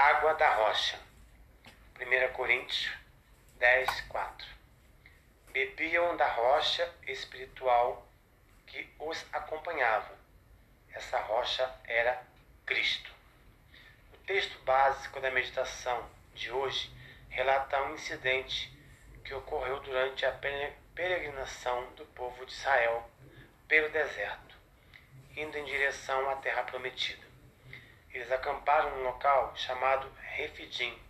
Água da rocha. 1 Coríntios 10, 4. Bebiam da rocha espiritual que os acompanhava. Essa rocha era Cristo. O texto básico da meditação de hoje relata um incidente que ocorreu durante a peregrinação do povo de Israel pelo deserto, indo em direção à terra prometida. Eles acamparam num local chamado Refidim,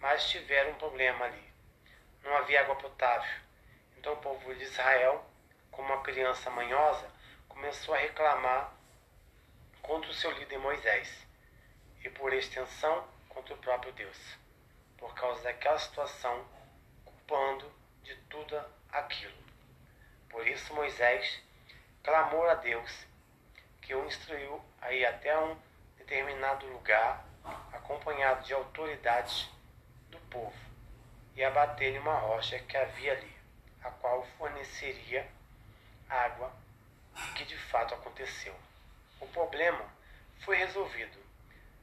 mas tiveram um problema ali. Não havia água potável. Então o povo de Israel, como uma criança manhosa, começou a reclamar contra o seu líder Moisés e, por extensão, contra o próprio Deus, por causa daquela situação, culpando de tudo aquilo. Por isso Moisés clamou a Deus, que o instruiu a ir até um determinado lugar, acompanhado de autoridades do povo, e abater-lhe uma rocha que havia ali, a qual forneceria água, que de fato aconteceu. O problema foi resolvido,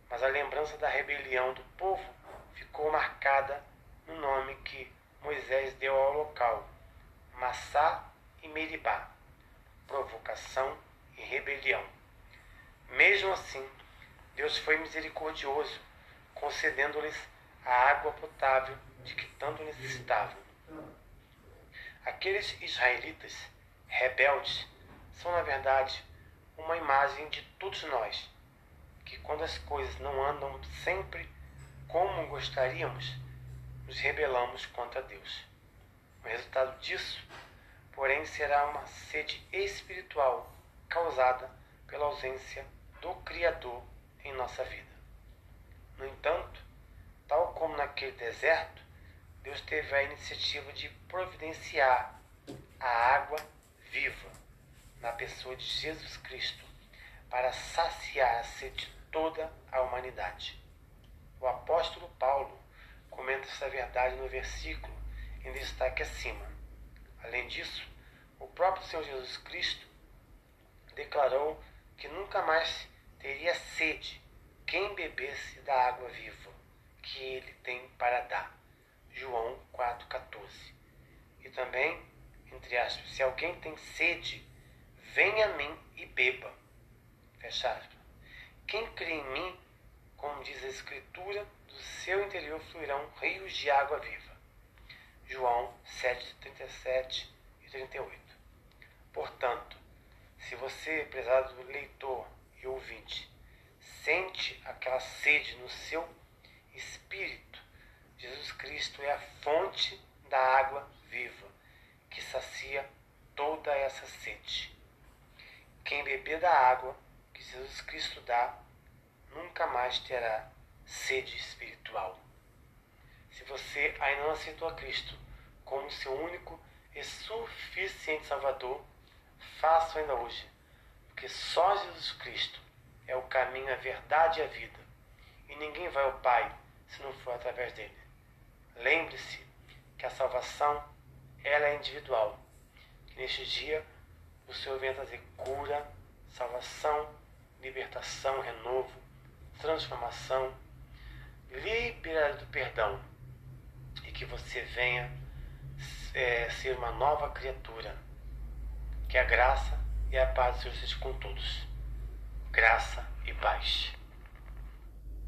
mas a lembrança da rebelião do povo ficou marcada no nome que Moisés deu ao local, Massá e Meribá, provocação e rebelião. Mesmo assim, Deus foi misericordioso, concedendo-lhes a água potável de que tanto necessitavam. Aqueles israelitas rebeldes são, na verdade, uma imagem de todos nós, que quando as coisas não andam sempre como gostaríamos, nos rebelamos contra Deus. O resultado disso, porém, será uma sede espiritual causada pela ausência do Criador em nossa vida. No entanto, tal como naquele deserto, Deus teve a iniciativa de providenciar a água viva na pessoa de Jesus Cristo para saciar a sede de toda a humanidade. O apóstolo Paulo comenta essa verdade no versículo em destaque acima. Além disso, o próprio Senhor Jesus Cristo declarou que nunca mais teria sede quem bebesse da água viva que ele tem para dar. João 4,14. E também, entre aspas, se alguém tem sede, venha a mim e beba. Fecha aspas. Quem crê em mim, como diz a Escritura, do seu interior fluirão rios de água viva. João 7, 37 e 38. Portanto, se você, prezado leitor e ouvinte, sente aquela sede no seu espírito, Jesus Cristo é a fonte da água viva que sacia toda essa sede. Quem beber da água que Jesus Cristo dá, nunca mais terá sede espiritual. Se você ainda não aceitou a Cristo como seu único e suficiente Salvador, faça ainda hoje, porque só Jesus Cristo é o caminho, a verdade e a vida, e ninguém vai ao Pai se não for através dele. Lembre-se que a salvação ela é individual. Que neste dia o Senhor venha trazer cura, salvação, libertação, renovo, transformação, liberdade do perdão e que você venha é, ser uma nova criatura. Que a graça e a paz Senhor com todos. Graça e paz.